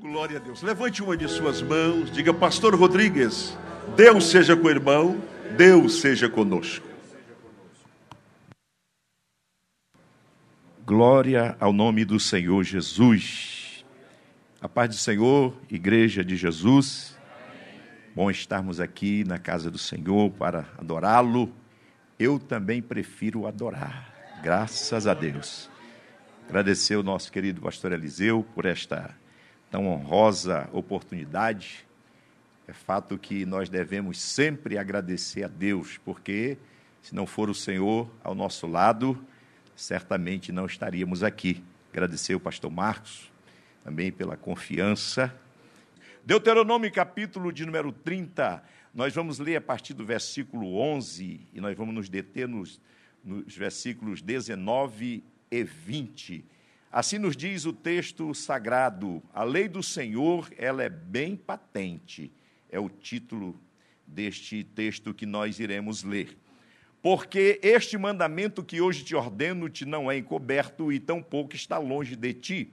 glória a Deus. Levante uma de suas mãos, diga, Pastor Rodrigues, Deus seja com o irmão, Deus seja conosco. Glória ao nome do Senhor Jesus. A paz do Senhor, Igreja de Jesus. Bom estarmos aqui na casa do Senhor para adorá-lo. Eu também prefiro adorar, graças a Deus. Agradecer o nosso querido pastor Eliseu por esta tão honrosa oportunidade. É fato que nós devemos sempre agradecer a Deus, porque se não for o Senhor ao nosso lado, certamente não estaríamos aqui. Agradecer o pastor Marcos também pela confiança. Deuteronômio capítulo de número 30, nós vamos ler a partir do versículo 11 e nós vamos nos deter nos, nos versículos 19 e 20. Assim nos diz o texto sagrado: a lei do Senhor, ela é bem patente. É o título deste texto que nós iremos ler. Porque este mandamento que hoje te ordeno te não é encoberto e tampouco está longe de ti.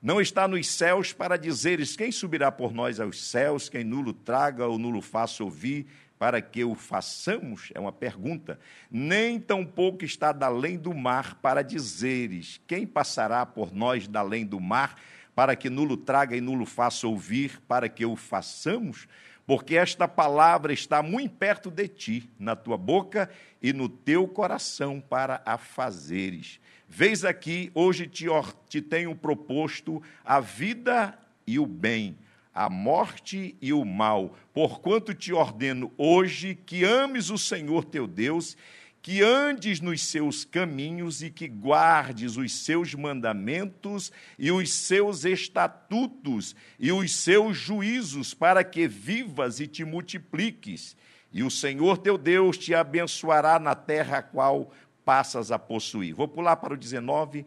Não está nos céus para dizeres quem subirá por nós aos céus, quem nulo traga ou nulo faça ouvir, para que o façamos? É uma pergunta. Nem tampouco está da além do mar para dizeres: quem passará por nós da além do mar, para que nulo traga e nulo faça ouvir, para que o façamos? Porque esta palavra está muito perto de ti, na tua boca e no teu coração, para a fazeres. Vês aqui, hoje te, te tenho proposto a vida e o bem a morte e o mal, porquanto te ordeno hoje que ames o Senhor teu Deus, que andes nos seus caminhos e que guardes os seus mandamentos e os seus estatutos e os seus juízos, para que vivas e te multipliques. E o Senhor teu Deus te abençoará na terra a qual passas a possuir. Vou pular para o 19.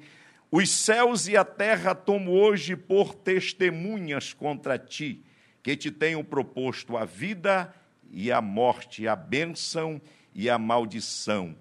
Os céus e a terra tomo hoje por testemunhas contra ti, que te tenho proposto a vida e a morte, a bênção e a maldição.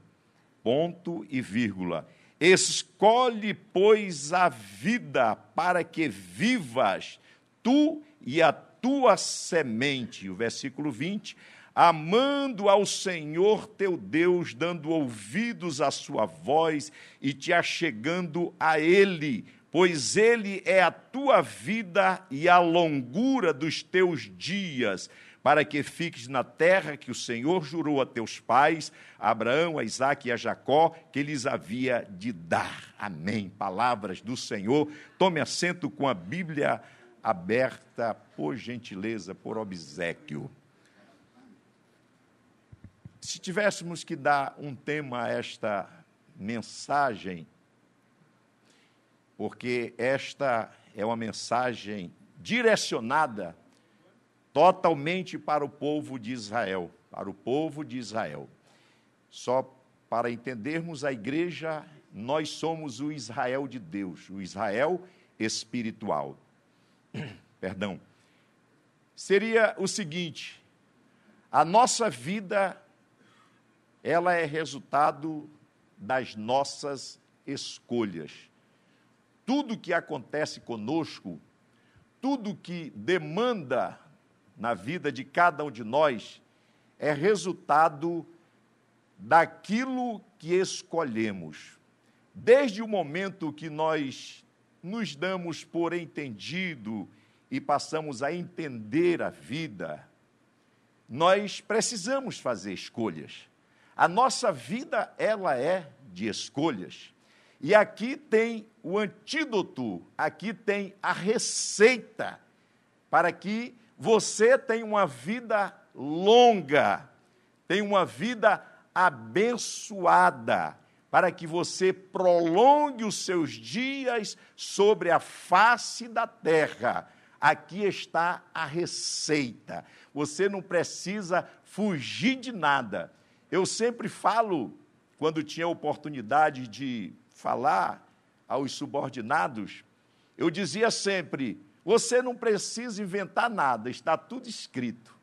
Ponto e vírgula. Escolhe, pois, a vida para que vivas, tu e a tua semente. O versículo 20 amando ao Senhor teu Deus, dando ouvidos à sua voz e te achegando a Ele, pois Ele é a tua vida e a longura dos teus dias, para que fiques na terra que o Senhor jurou a teus pais, a Abraão, a Isaac e a Jacó, que lhes havia de dar. Amém. Palavras do Senhor. Tome assento com a Bíblia aberta, por gentileza, por obsequio. Se tivéssemos que dar um tema a esta mensagem, porque esta é uma mensagem direcionada totalmente para o povo de Israel, para o povo de Israel. Só para entendermos a igreja, nós somos o Israel de Deus, o Israel espiritual. Perdão. Seria o seguinte: a nossa vida ela é resultado das nossas escolhas. Tudo que acontece conosco, tudo que demanda na vida de cada um de nós, é resultado daquilo que escolhemos. Desde o momento que nós nos damos por entendido e passamos a entender a vida, nós precisamos fazer escolhas. A nossa vida, ela é de escolhas. E aqui tem o antídoto, aqui tem a receita para que você tenha uma vida longa, tenha uma vida abençoada, para que você prolongue os seus dias sobre a face da terra. Aqui está a receita. Você não precisa fugir de nada eu sempre falo, quando tinha oportunidade de falar aos subordinados, eu dizia sempre: você não precisa inventar nada, está tudo escrito.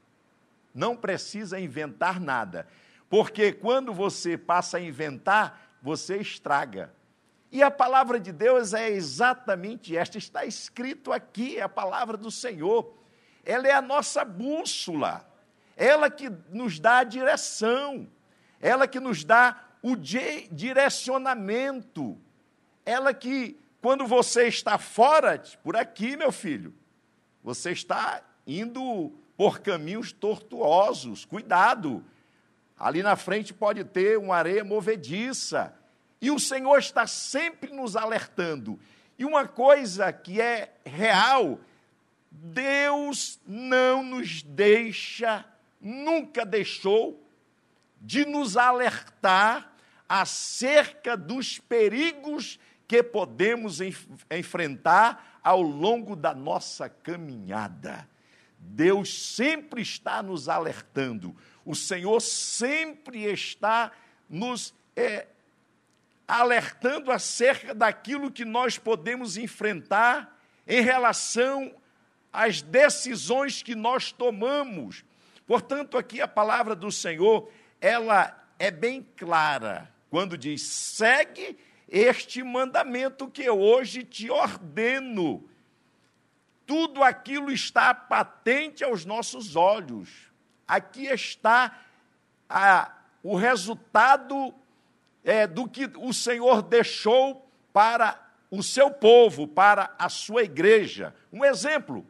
Não precisa inventar nada. Porque quando você passa a inventar, você estraga. E a palavra de Deus é exatamente esta, está escrito aqui, é a palavra do Senhor. Ela é a nossa bússola, ela que nos dá a direção, ela que nos dá o direcionamento, ela que, quando você está fora, por aqui, meu filho, você está indo por caminhos tortuosos, cuidado. Ali na frente pode ter uma areia movediça. E o Senhor está sempre nos alertando. E uma coisa que é real, Deus não nos deixa, nunca deixou, de nos alertar acerca dos perigos que podemos enfrentar ao longo da nossa caminhada. Deus sempre está nos alertando, o Senhor sempre está nos é, alertando acerca daquilo que nós podemos enfrentar em relação às decisões que nós tomamos. Portanto, aqui a palavra do Senhor, ela é bem clara quando diz: segue este mandamento que hoje te ordeno tudo aquilo está patente aos nossos olhos. Aqui está a, o resultado é, do que o Senhor deixou para o seu povo, para a sua igreja. Um exemplo: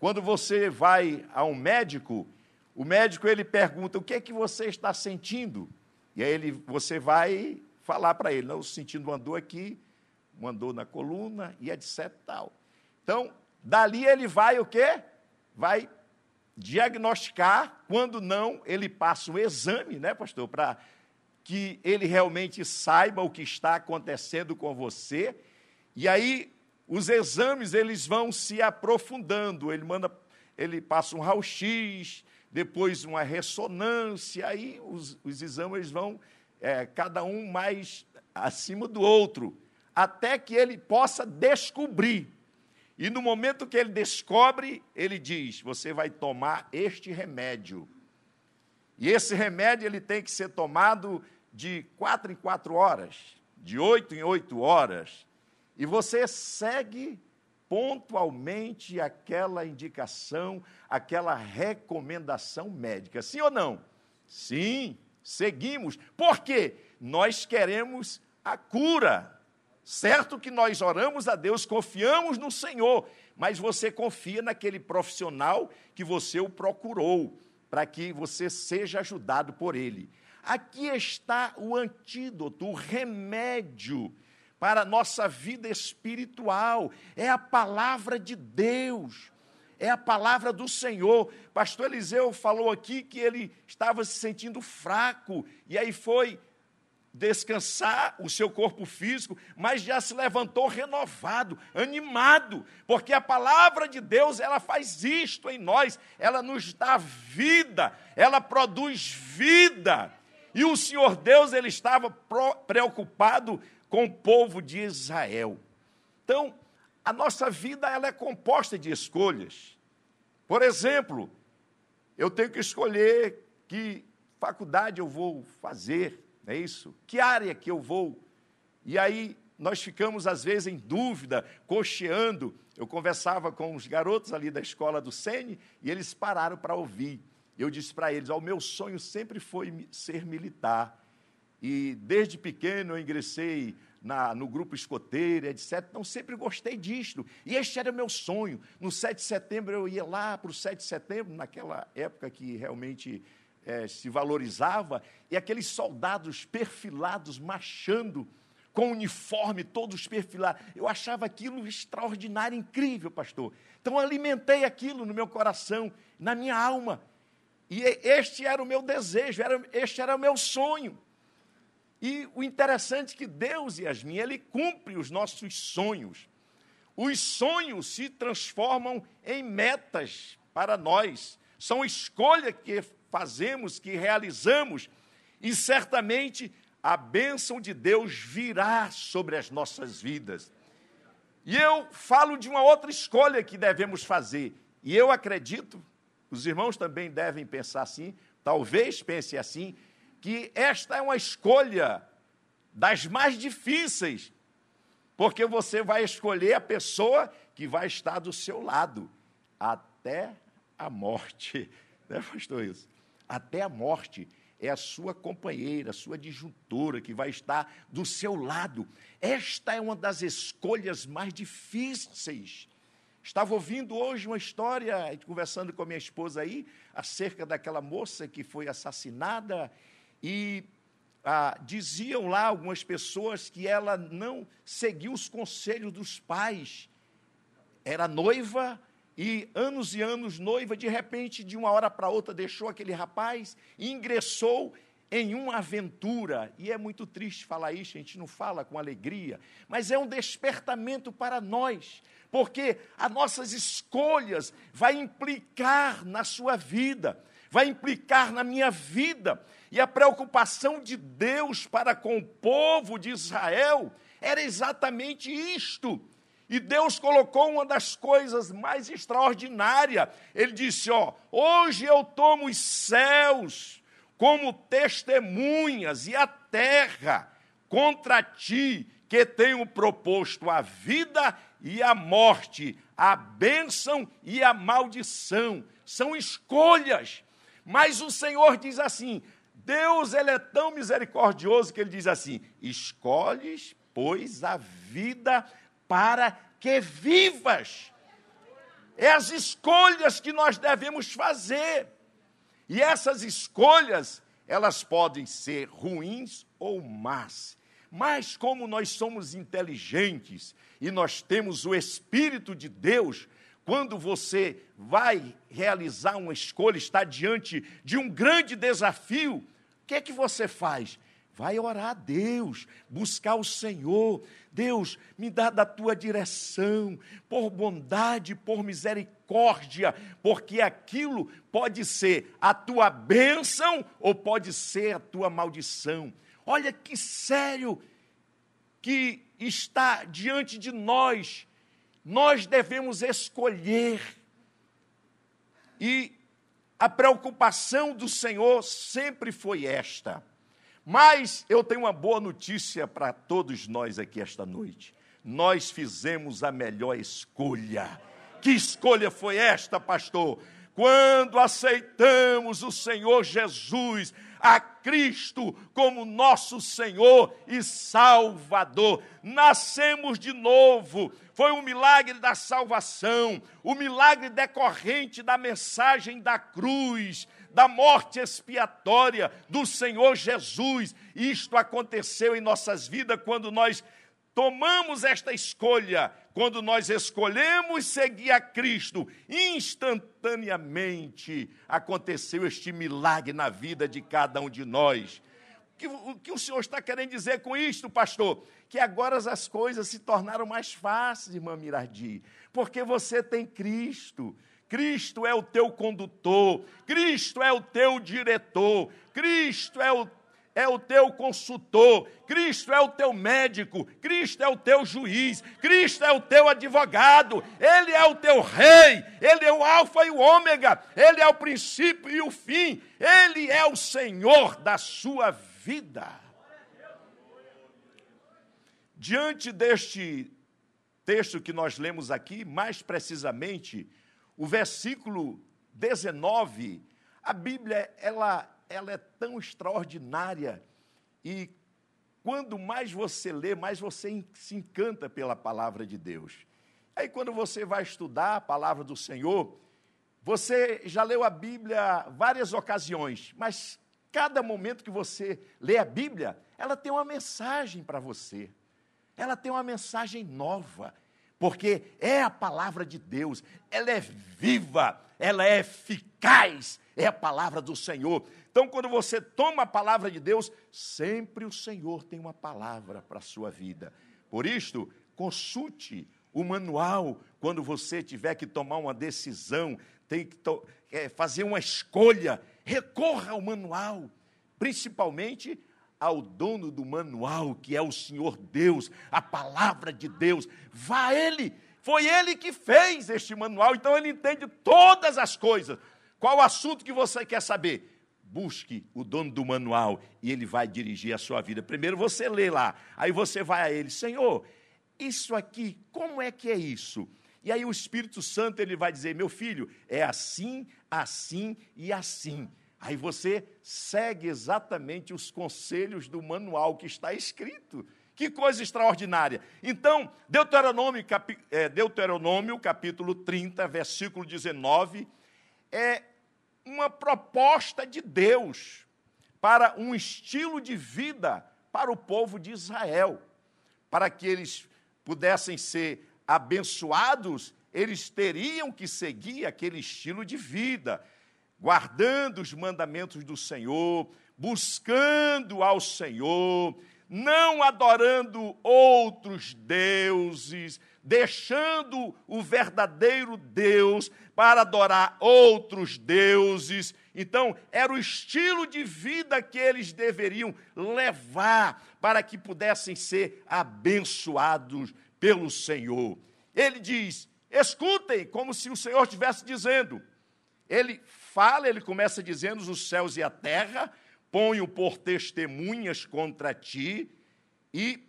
quando você vai a um médico, o médico ele pergunta o que é que você está sentindo, e aí ele, você vai falar para ele, não, sentindo uma dor aqui, uma dor na coluna e etc. Tal. Então, Dali ele vai o quê? Vai diagnosticar, quando não, ele passa um exame, né, pastor, para que ele realmente saiba o que está acontecendo com você. E aí os exames eles vão se aprofundando. Ele manda, ele passa um raio-x, depois uma ressonância, aí os, os exames vão é, cada um mais acima do outro, até que ele possa descobrir e no momento que ele descobre, ele diz: Você vai tomar este remédio. E esse remédio ele tem que ser tomado de quatro em quatro horas, de oito em oito horas. E você segue pontualmente aquela indicação, aquela recomendação médica. Sim ou não? Sim, seguimos. Por quê? Nós queremos a cura. Certo que nós oramos a Deus, confiamos no Senhor, mas você confia naquele profissional que você o procurou, para que você seja ajudado por ele. Aqui está o antídoto, o remédio para a nossa vida espiritual, é a palavra de Deus é a palavra do Senhor. Pastor Eliseu falou aqui que ele estava se sentindo fraco, e aí foi descansar o seu corpo físico, mas já se levantou renovado, animado, porque a palavra de Deus, ela faz isto em nós, ela nos dá vida, ela produz vida. E o Senhor Deus, ele estava preocupado com o povo de Israel. Então, a nossa vida ela é composta de escolhas. Por exemplo, eu tenho que escolher que faculdade eu vou fazer, é isso? Que área que eu vou? E aí nós ficamos, às vezes, em dúvida, cocheando. Eu conversava com os garotos ali da escola do Sene e eles pararam para ouvir. Eu disse para eles: o meu sonho sempre foi ser militar. E desde pequeno eu ingressei na, no grupo escoteiro, etc. Então, sempre gostei disto. E este era o meu sonho. No 7 de setembro, eu ia lá para o 7 de setembro, naquela época que realmente é, se valorizava, e aqueles soldados perfilados marchando com uniforme todos perfilados. Eu achava aquilo extraordinário, incrível, pastor. Então alimentei aquilo no meu coração, na minha alma. E este era o meu desejo, era, este era o meu sonho. E o interessante é que Deus, Yasmin, Ele cumpre os nossos sonhos. Os sonhos se transformam em metas para nós. São escolhas que fazemos, que realizamos, e certamente a bênção de Deus virá sobre as nossas vidas. E eu falo de uma outra escolha que devemos fazer, e eu acredito, os irmãos também devem pensar assim, talvez pensem assim, que esta é uma escolha das mais difíceis, porque você vai escolher a pessoa que vai estar do seu lado até a morte. Né, pastor isso? Até a morte é a sua companheira, a sua disjuntora que vai estar do seu lado. Esta é uma das escolhas mais difíceis. Estava ouvindo hoje uma história, conversando com a minha esposa aí, acerca daquela moça que foi assassinada, e ah, diziam lá algumas pessoas que ela não seguiu os conselhos dos pais. Era noiva, e anos e anos noiva, de repente, de uma hora para outra, deixou aquele rapaz e ingressou em uma aventura. E é muito triste falar isso, a gente não fala com alegria, mas é um despertamento para nós, porque as nossas escolhas vai implicar na sua vida, vai implicar na minha vida. E a preocupação de Deus para com o povo de Israel era exatamente isto e Deus colocou uma das coisas mais extraordinárias. Ele disse: Ó, hoje eu tomo os céus como testemunhas e a terra contra ti, que tenho proposto a vida e a morte, a bênção e a maldição. São escolhas. Mas o Senhor diz assim: Deus ele é tão misericordioso que ele diz assim: escolhes, pois, a vida para que vivas. É as escolhas que nós devemos fazer. E essas escolhas, elas podem ser ruins ou más. Mas como nós somos inteligentes e nós temos o Espírito de Deus, quando você vai realizar uma escolha, está diante de um grande desafio, que é que você faz? Vai orar a Deus, buscar o Senhor. Deus, me dá da tua direção, por bondade, por misericórdia, porque aquilo pode ser a tua bênção ou pode ser a tua maldição. Olha que sério que está diante de nós. Nós devemos escolher. E a preocupação do Senhor sempre foi esta mas eu tenho uma boa notícia para todos nós aqui esta noite. Nós fizemos a melhor escolha. Que escolha foi esta, pastor? Quando aceitamos o Senhor Jesus, a Cristo como nosso Senhor e Salvador. Nascemos de novo. Foi um milagre da salvação, o um milagre decorrente da mensagem da cruz da morte expiatória do Senhor Jesus. Isto aconteceu em nossas vidas quando nós tomamos esta escolha, quando nós escolhemos seguir a Cristo, instantaneamente aconteceu este milagre na vida de cada um de nós. O que o senhor está querendo dizer com isto, pastor? Que agora as coisas se tornaram mais fáceis, irmã Mirardi, porque você tem Cristo. Cristo é o teu condutor, Cristo é o teu diretor, Cristo é o, é o teu consultor, Cristo é o teu médico, Cristo é o teu juiz, Cristo é o teu advogado, Ele é o teu rei, Ele é o Alfa e o Ômega, Ele é o princípio e o fim, Ele é o Senhor da sua vida. Diante deste texto que nós lemos aqui, mais precisamente, o versículo 19, a Bíblia ela, ela é tão extraordinária e quando mais você lê, mais você se encanta pela palavra de Deus. Aí quando você vai estudar a palavra do Senhor, você já leu a Bíblia várias ocasiões, mas cada momento que você lê a Bíblia, ela tem uma mensagem para você. Ela tem uma mensagem nova porque é a palavra de Deus, ela é viva, ela é eficaz, é a palavra do Senhor. Então, quando você toma a palavra de Deus, sempre o Senhor tem uma palavra para a sua vida. Por isto, consulte o manual quando você tiver que tomar uma decisão, tem que é, fazer uma escolha, recorra ao manual, principalmente ao dono do manual, que é o Senhor Deus, a palavra de Deus. Vá a Ele. Foi Ele que fez este manual, então Ele entende todas as coisas. Qual o assunto que você quer saber? Busque o dono do manual e ele vai dirigir a sua vida. Primeiro você lê lá, aí você vai a ele, Senhor, isso aqui, como é que é isso? E aí o Espírito Santo ele vai dizer: meu filho, é assim, assim e assim. Aí você segue exatamente os conselhos do manual que está escrito. Que coisa extraordinária. Então, Deuteronômio, capi, é, Deuteronômio capítulo 30, versículo 19, é uma proposta de Deus para um estilo de vida para o povo de Israel, para que eles pudessem ser abençoados, eles teriam que seguir aquele estilo de vida, guardando os mandamentos do Senhor, buscando ao Senhor, não adorando outros deuses, deixando o verdadeiro Deus para adorar outros deuses. Então, era o estilo de vida que eles deveriam levar para que pudessem ser abençoados pelo Senhor. Ele diz: escutem, como se o Senhor estivesse dizendo. Ele fala, ele começa dizendo: os céus e a terra ponho por testemunhas contra ti, e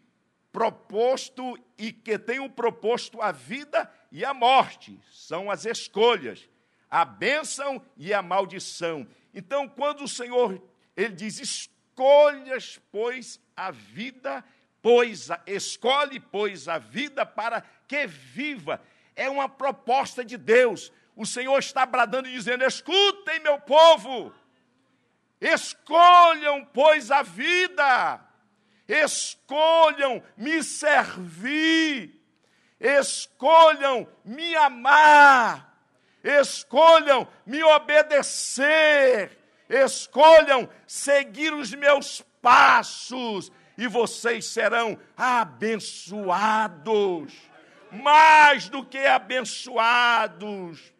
proposto, e que tenho proposto a vida e a morte, são as escolhas, a bênção e a maldição. Então, quando o Senhor, ele diz: escolhas, pois, a vida pois a, escolhe, pois, a vida para que viva. É uma proposta de Deus. O Senhor está bradando e dizendo: escutem, meu povo, escolham, pois, a vida, escolham me servir, escolham me amar, escolham me obedecer, escolham seguir os meus passos e vocês serão abençoados, mais do que abençoados.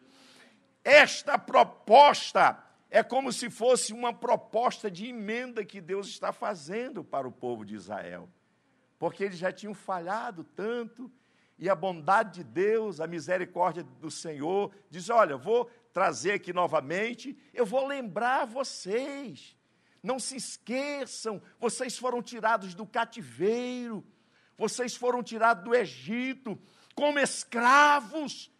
Esta proposta é como se fosse uma proposta de emenda que Deus está fazendo para o povo de Israel, porque eles já tinham falhado tanto, e a bondade de Deus, a misericórdia do Senhor, diz: Olha, vou trazer aqui novamente, eu vou lembrar vocês. Não se esqueçam, vocês foram tirados do cativeiro, vocês foram tirados do Egito como escravos,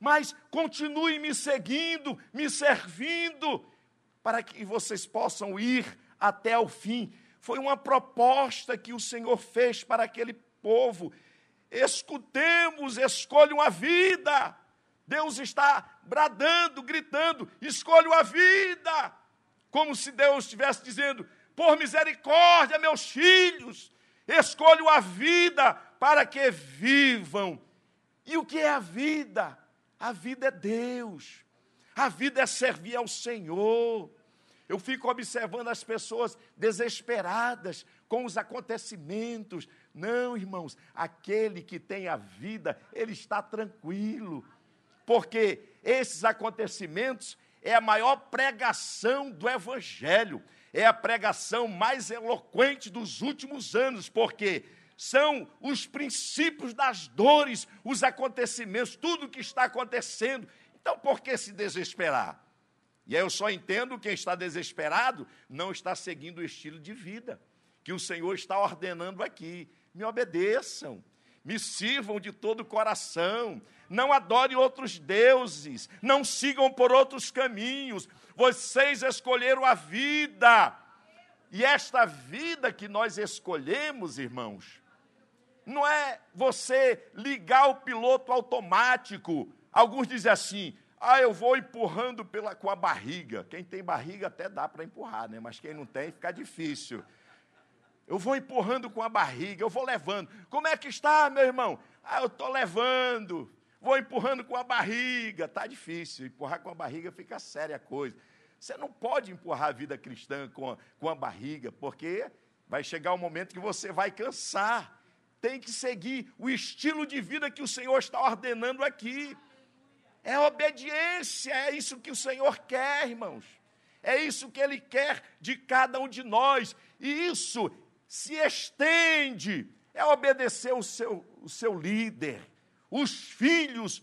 mas continuem me seguindo, me servindo, para que vocês possam ir até o fim. Foi uma proposta que o Senhor fez para aquele povo. Escutemos, escolham a vida. Deus está bradando, gritando: escolham a vida como se Deus estivesse dizendo: por misericórdia, meus filhos, escolho a vida para que vivam. E o que é a vida? A vida é Deus, a vida é servir ao Senhor. Eu fico observando as pessoas desesperadas com os acontecimentos. Não, irmãos, aquele que tem a vida, ele está tranquilo, porque esses acontecimentos é a maior pregação do Evangelho, é a pregação mais eloquente dos últimos anos, porque são os princípios das dores, os acontecimentos, tudo o que está acontecendo. Então, por que se desesperar? E aí eu só entendo quem está desesperado não está seguindo o estilo de vida que o Senhor está ordenando aqui. Me obedeçam, me sirvam de todo o coração, não adore outros deuses, não sigam por outros caminhos. Vocês escolheram a vida. E esta vida que nós escolhemos, irmãos, não é você ligar o piloto automático. Alguns dizem assim: ah, eu vou empurrando pela, com a barriga. Quem tem barriga até dá para empurrar, né? mas quem não tem fica difícil. Eu vou empurrando com a barriga, eu vou levando. Como é que está, meu irmão? Ah, eu estou levando. Vou empurrando com a barriga. Está difícil. Empurrar com a barriga fica séria a coisa. Você não pode empurrar a vida cristã com a, com a barriga, porque vai chegar um momento que você vai cansar. Tem que seguir o estilo de vida que o Senhor está ordenando aqui. É obediência, é isso que o Senhor quer, irmãos. É isso que Ele quer de cada um de nós. E isso se estende, é obedecer o seu, o seu líder. Os filhos,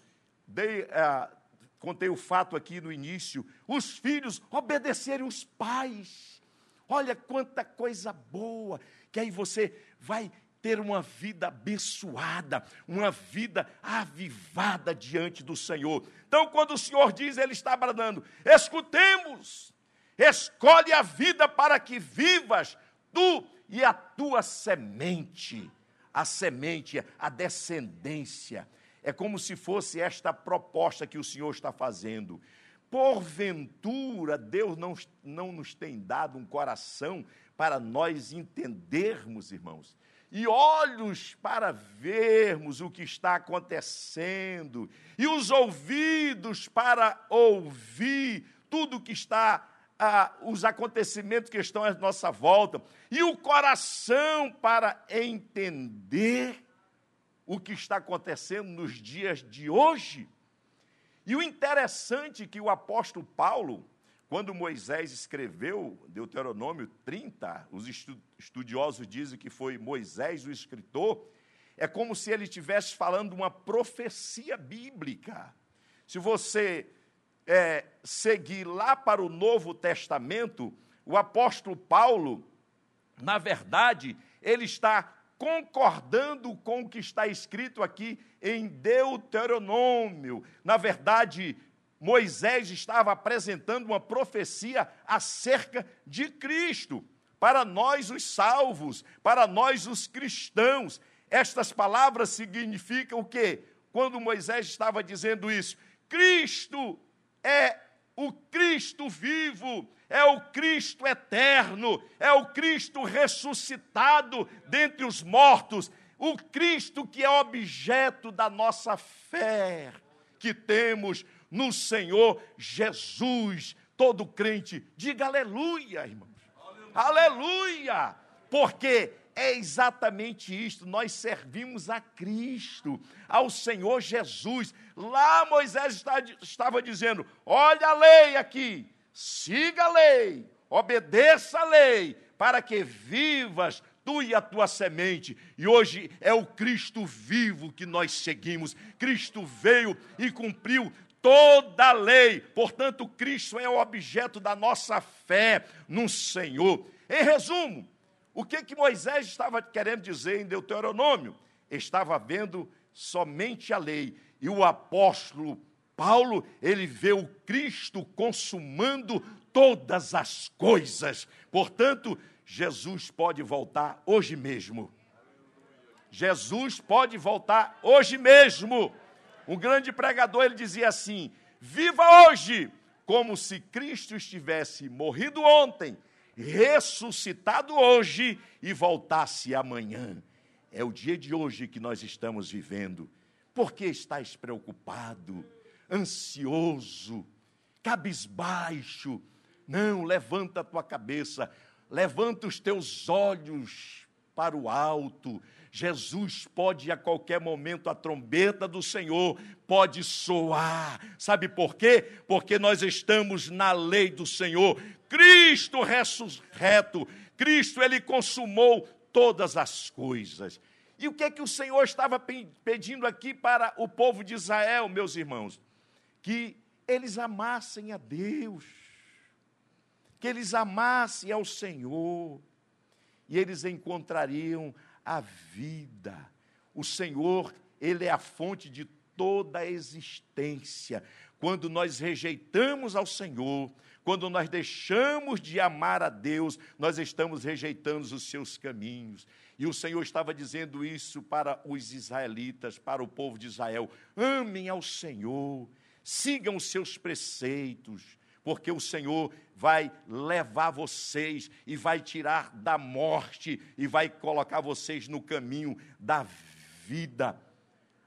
é, contei o fato aqui no início, os filhos obedecerem os pais. Olha quanta coisa boa, que aí você vai ter uma vida abençoada, uma vida avivada diante do Senhor. Então, quando o Senhor diz, Ele está bradando: escutemos, escolhe a vida para que vivas, tu e a tua semente. A semente, a descendência. É como se fosse esta proposta que o Senhor está fazendo. Porventura, Deus não, não nos tem dado um coração para nós entendermos, irmãos, e olhos para vermos o que está acontecendo, e os ouvidos para ouvir tudo que está, ah, os acontecimentos que estão à nossa volta, e o coração para entender o que está acontecendo nos dias de hoje. E o interessante é que o apóstolo Paulo, quando Moisés escreveu Deuteronômio 30, os estudiosos dizem que foi Moisés o escritor, é como se ele estivesse falando uma profecia bíblica. Se você é, seguir lá para o Novo Testamento, o apóstolo Paulo, na verdade, ele está concordando com o que está escrito aqui em Deuteronômio. Na verdade, Moisés estava apresentando uma profecia acerca de Cristo, para nós os salvos, para nós os cristãos. Estas palavras significam o quê? Quando Moisés estava dizendo isso, Cristo é o Cristo vivo, é o Cristo eterno, é o Cristo ressuscitado dentre os mortos, o Cristo que é objeto da nossa fé que temos no Senhor Jesus. Todo crente, diga aleluia, irmãos. Aleluia! aleluia. Porque é exatamente isto, nós servimos a Cristo, ao Senhor Jesus. Lá Moisés está, estava dizendo: olha a lei aqui, siga a lei, obedeça a lei, para que vivas tu e a tua semente. E hoje é o Cristo vivo que nós seguimos. Cristo veio e cumpriu toda a lei. Portanto, Cristo é o objeto da nossa fé no Senhor. Em resumo, o que, que Moisés estava querendo dizer em Deuteronômio? Estava vendo somente a lei. E o apóstolo Paulo, ele vê o Cristo consumando todas as coisas. Portanto, Jesus pode voltar hoje mesmo. Jesus pode voltar hoje mesmo. Um grande pregador, ele dizia assim: Viva hoje como se Cristo estivesse morrido ontem, ressuscitado hoje e voltasse amanhã. É o dia de hoje que nós estamos vivendo. Por que estás preocupado, ansioso, cabisbaixo? Não, levanta a tua cabeça, levanta os teus olhos para o alto Jesus pode a qualquer momento, a trombeta do Senhor pode soar. Sabe por quê? Porque nós estamos na lei do Senhor. Cristo ressurreto, Cristo, ele consumou todas as coisas. E o que é que o Senhor estava pedindo aqui para o povo de Israel, meus irmãos? Que eles amassem a Deus, que eles amassem ao Senhor, e eles encontrariam a vida. O Senhor, Ele é a fonte de toda a existência. Quando nós rejeitamos ao Senhor, quando nós deixamos de amar a Deus, nós estamos rejeitando os seus caminhos. E o Senhor estava dizendo isso para os israelitas, para o povo de Israel: amem ao Senhor, sigam os seus preceitos, porque o Senhor vai levar vocês e vai tirar da morte e vai colocar vocês no caminho da vida.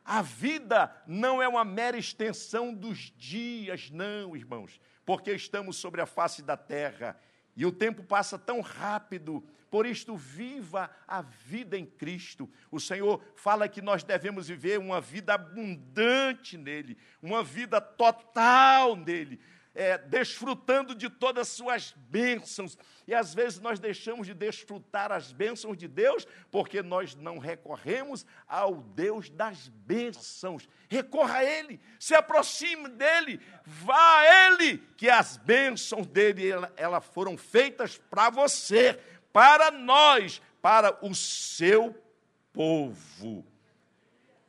A vida não é uma mera extensão dos dias, não, irmãos, porque estamos sobre a face da terra e o tempo passa tão rápido. Por isto, viva a vida em Cristo. O Senhor fala que nós devemos viver uma vida abundante nele, uma vida total nele é, desfrutando de todas as suas bênçãos. E às vezes nós deixamos de desfrutar as bênçãos de Deus porque nós não recorremos ao Deus das bênçãos. Recorra a Ele, se aproxime dEle, vá a Ele, que as bênçãos dEle elas ela foram feitas para você, para nós, para o seu povo.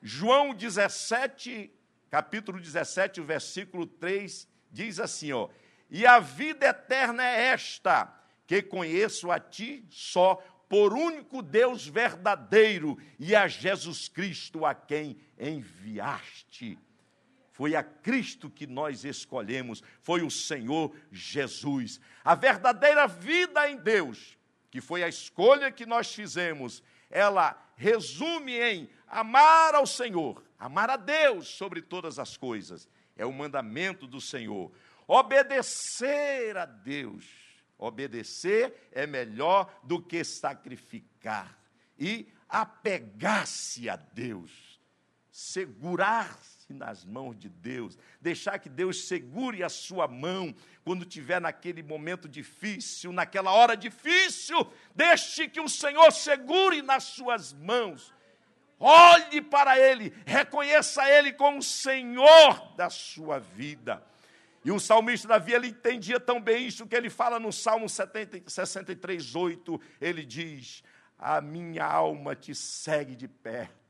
João 17, capítulo 17, versículo 3, diz assim, ó: "E a vida eterna é esta, que conheço a ti só por único Deus verdadeiro e a Jesus Cristo a quem enviaste." Foi a Cristo que nós escolhemos, foi o Senhor Jesus. A verdadeira vida em Deus, que foi a escolha que nós fizemos, ela resume em amar ao Senhor, amar a Deus sobre todas as coisas. É o mandamento do Senhor. Obedecer a Deus. Obedecer é melhor do que sacrificar. E apegar-se a Deus. Segurar-se nas mãos de Deus, deixar que Deus segure a sua mão quando tiver naquele momento difícil, naquela hora difícil, deixe que o Senhor segure nas suas mãos. Olhe para Ele, reconheça Ele como Senhor da sua vida. E o salmista Davi, ele entendia tão bem isso que ele fala no Salmo 70, 63, 8, ele diz, a minha alma te segue de perto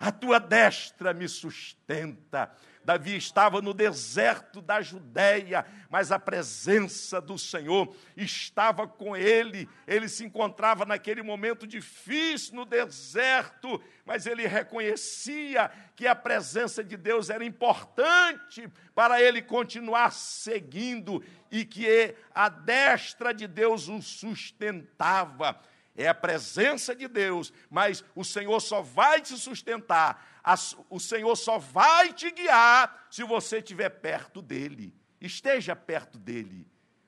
a tua destra me sustenta. Davi estava no deserto da Judéia, mas a presença do Senhor estava com ele. Ele se encontrava naquele momento difícil no deserto, mas ele reconhecia que a presença de Deus era importante para ele continuar seguindo e que a destra de Deus o sustentava é a presença de Deus, mas o Senhor só vai te sustentar, o Senhor só vai te guiar se você estiver perto dEle. Esteja perto dEle,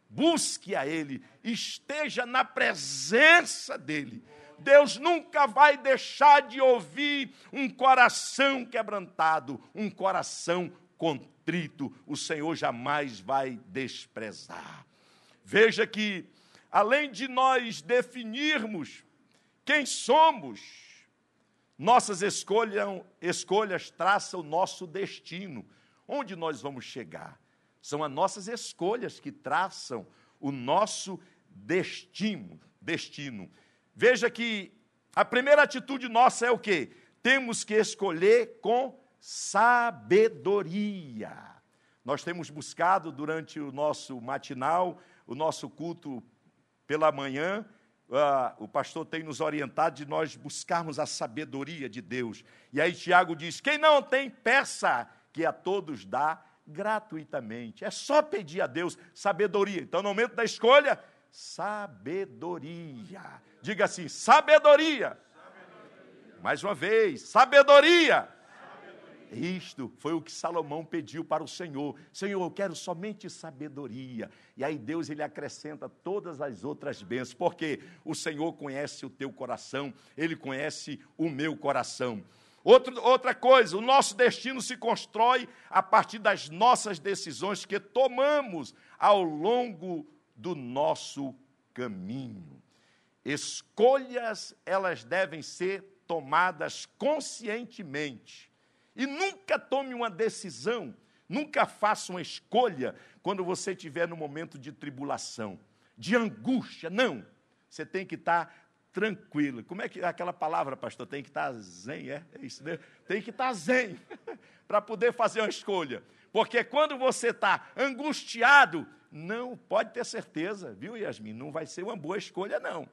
busque a Ele, esteja na presença dEle. Deus nunca vai deixar de ouvir um coração quebrantado, um coração contrito. O Senhor jamais vai desprezar. Veja que além de nós definirmos quem somos, nossas escolhas, escolhas traçam o nosso destino. Onde nós vamos chegar? São as nossas escolhas que traçam o nosso destino. destino. Veja que a primeira atitude nossa é o quê? Temos que escolher com sabedoria. Nós temos buscado durante o nosso matinal, o nosso culto pela manhã, uh, o pastor tem nos orientado de nós buscarmos a sabedoria de Deus. E aí Tiago diz: quem não tem, peça, que a todos dá gratuitamente. É só pedir a Deus sabedoria. Então, no momento da escolha, sabedoria. Diga assim: sabedoria. sabedoria. Mais uma vez, sabedoria. Isto foi o que Salomão pediu para o Senhor. Senhor, eu quero somente sabedoria. E aí Deus ele acrescenta todas as outras bênçãos, porque o Senhor conhece o teu coração, ele conhece o meu coração. Outro, outra coisa, o nosso destino se constrói a partir das nossas decisões que tomamos ao longo do nosso caminho. Escolhas, elas devem ser tomadas conscientemente e nunca tome uma decisão, nunca faça uma escolha quando você estiver no momento de tribulação, de angústia. Não. Você tem que estar tranquilo. Como é que é aquela palavra, pastor? Tem que estar zen, é? É isso mesmo? Tem que estar zen para poder fazer uma escolha. Porque quando você está angustiado, não pode ter certeza, viu, Yasmin? Não vai ser uma boa escolha, não.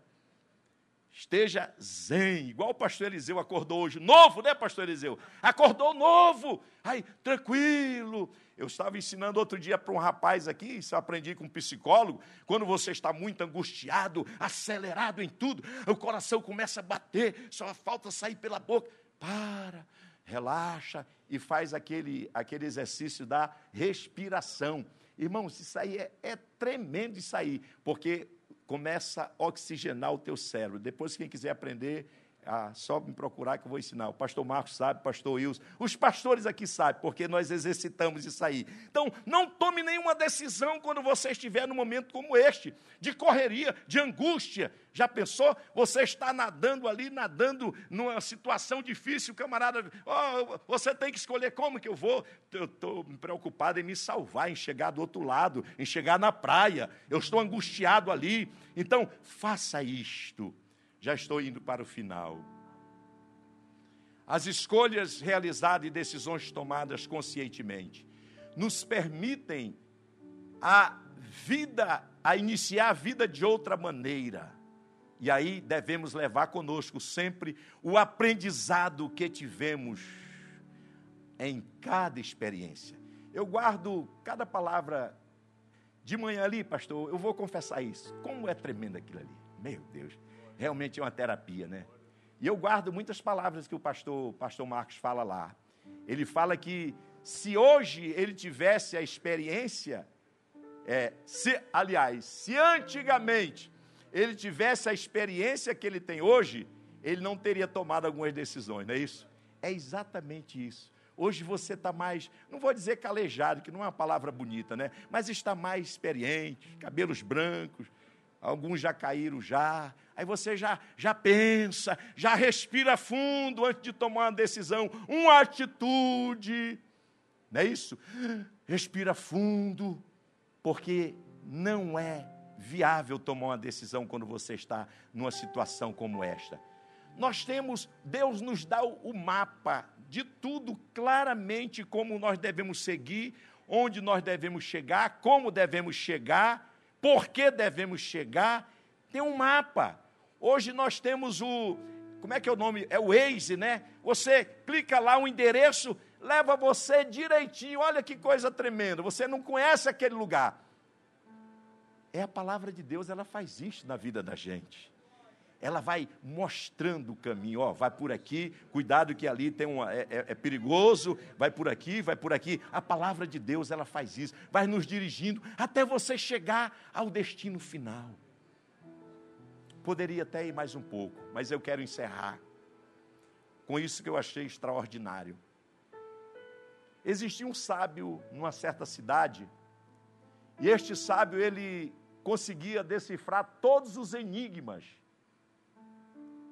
Esteja zen, igual o pastor Eliseu acordou hoje, novo, né, pastor Eliseu? Acordou novo, aí, tranquilo. Eu estava ensinando outro dia para um rapaz aqui, isso aprendi com um psicólogo, quando você está muito angustiado, acelerado em tudo, o coração começa a bater, só falta sair pela boca. Para, relaxa e faz aquele, aquele exercício da respiração. Irmãos, isso aí é, é tremendo isso aí, porque começa a oxigenar o teu cérebro. Depois, quem quiser aprender, ah, só me procurar que eu vou ensinar. O pastor Marcos sabe, o pastor Wilson. Os pastores aqui sabem, porque nós exercitamos isso aí. Então, não tome nenhuma decisão quando você estiver num momento como este, de correria, de angústia. Já pensou? Você está nadando ali, nadando numa situação difícil, camarada. Oh, você tem que escolher como que eu vou. Eu estou preocupado em me salvar, em chegar do outro lado, em chegar na praia. Eu estou angustiado ali. Então, faça isto já estou indo para o final. as escolhas realizadas e decisões tomadas conscientemente nos permitem a vida, a iniciar a vida de outra maneira. E aí devemos levar conosco sempre o aprendizado que tivemos em cada experiência. Eu guardo cada palavra de manhã ali, pastor, eu vou confessar isso. Como é tremendo aquilo ali. Meu Deus, realmente é uma terapia, né? E eu guardo muitas palavras que o pastor, pastor Marcos fala lá. Ele fala que se hoje ele tivesse a experiência, é, se, aliás, se antigamente ele tivesse a experiência que ele tem hoje, ele não teria tomado algumas decisões, não é isso? É exatamente isso. Hoje você está mais, não vou dizer calejado, que não é uma palavra bonita, né? Mas está mais experiente, cabelos brancos, alguns já caíram já. Aí você já, já pensa, já respira fundo antes de tomar uma decisão, uma atitude. Não é isso? Respira fundo, porque não é viável tomar uma decisão quando você está numa situação como esta. Nós temos, Deus nos dá o mapa de tudo claramente como nós devemos seguir, onde nós devemos chegar, como devemos chegar, por que devemos chegar. Tem um mapa. Hoje nós temos o, como é que é o nome? É o Waze, né? Você clica lá o endereço, leva você direitinho. Olha que coisa tremenda. Você não conhece aquele lugar. É a palavra de Deus, ela faz isso na vida da gente. Ela vai mostrando o caminho, ó, vai por aqui, cuidado que ali tem uma, é, é, é perigoso, vai por aqui, vai por aqui. A palavra de Deus, ela faz isso, vai nos dirigindo até você chegar ao destino final. Poderia até ir mais um pouco, mas eu quero encerrar com isso que eu achei extraordinário. Existia um sábio numa certa cidade, e este sábio ele conseguia decifrar todos os enigmas.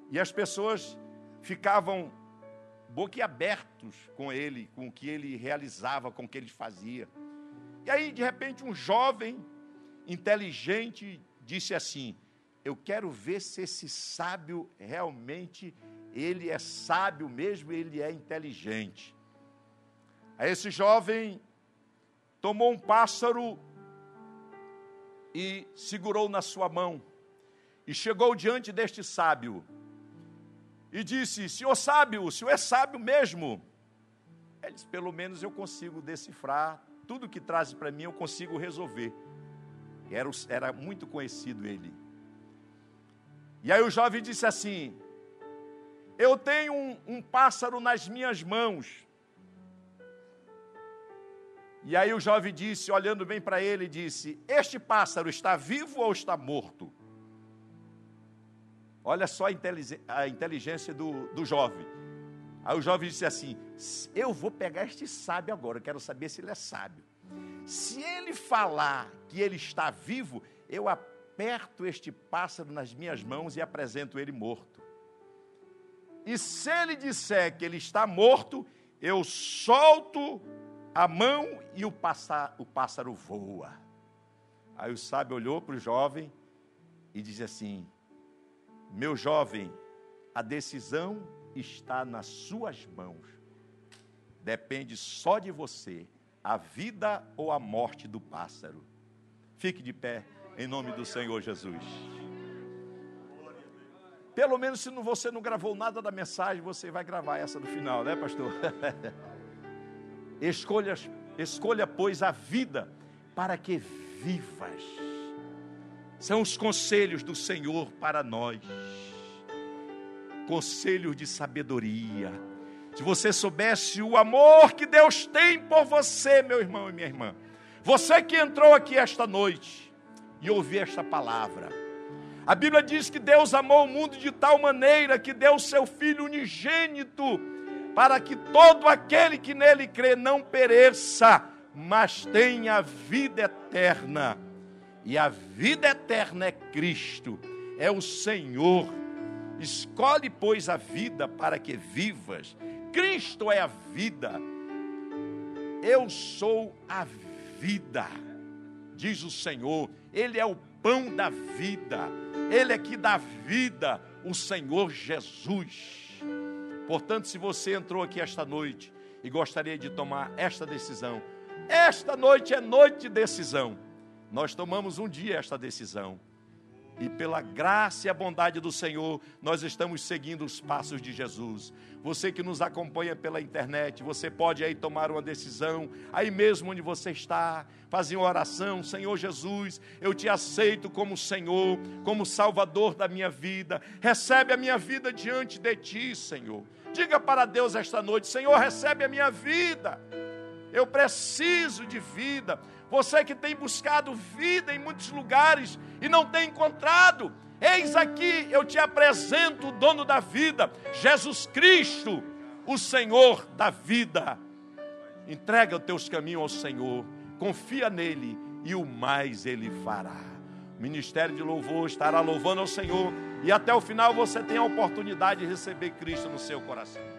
E as pessoas ficavam boquiabertos com ele, com o que ele realizava, com o que ele fazia. E aí, de repente, um jovem inteligente disse assim: "Eu quero ver se esse sábio realmente ele é sábio mesmo, ele é inteligente". Aí esse jovem tomou um pássaro e segurou na sua mão. E chegou diante deste sábio e disse: Senhor sábio, o senhor é sábio mesmo. Ele disse: Pelo menos eu consigo decifrar, tudo que traz para mim eu consigo resolver. Era, era muito conhecido ele. E aí o jovem disse assim: Eu tenho um, um pássaro nas minhas mãos e aí o jovem disse, olhando bem para ele, disse: Este pássaro está vivo ou está morto? Olha só a inteligência do, do jovem. Aí o jovem disse assim: Eu vou pegar este sábio agora, eu quero saber se ele é sábio. Se ele falar que ele está vivo, eu aperto este pássaro nas minhas mãos e apresento ele morto. E se ele disser que ele está morto, eu solto a mão e o o pássaro voa. Aí o sábio olhou para o jovem e disse assim: Meu jovem, a decisão está nas suas mãos. Depende só de você, a vida ou a morte do pássaro. Fique de pé, em nome do Senhor Jesus. Pelo menos se você não gravou nada da mensagem, você vai gravar essa no final, né, pastor? Escolhas, escolha, pois, a vida para que vivas. São os conselhos do Senhor para nós. Conselhos de sabedoria. Se você soubesse o amor que Deus tem por você, meu irmão e minha irmã. Você que entrou aqui esta noite e ouviu esta palavra. A Bíblia diz que Deus amou o mundo de tal maneira que deu o seu Filho unigênito para que todo aquele que nele crê não pereça, mas tenha vida eterna. E a vida eterna é Cristo, é o Senhor. Escolhe, pois, a vida para que vivas. Cristo é a vida. Eu sou a vida, diz o Senhor. Ele é o pão da vida. Ele é que dá vida, o Senhor Jesus. Portanto, se você entrou aqui esta noite e gostaria de tomar esta decisão, esta noite é noite de decisão. Nós tomamos um dia esta decisão. E pela graça e a bondade do Senhor, nós estamos seguindo os passos de Jesus. Você que nos acompanha pela internet, você pode aí tomar uma decisão, aí mesmo onde você está, fazer uma oração: Senhor Jesus, eu te aceito como Senhor, como Salvador da minha vida. Recebe a minha vida diante de ti, Senhor. Diga para Deus esta noite: Senhor, recebe a minha vida. Eu preciso de vida. Você que tem buscado vida em muitos lugares e não tem encontrado, eis aqui eu te apresento o dono da vida, Jesus Cristo, o Senhor da vida. Entrega os teus caminhos ao Senhor, confia nele e o mais ele fará. O ministério de louvor estará louvando ao Senhor e até o final você tem a oportunidade de receber Cristo no seu coração.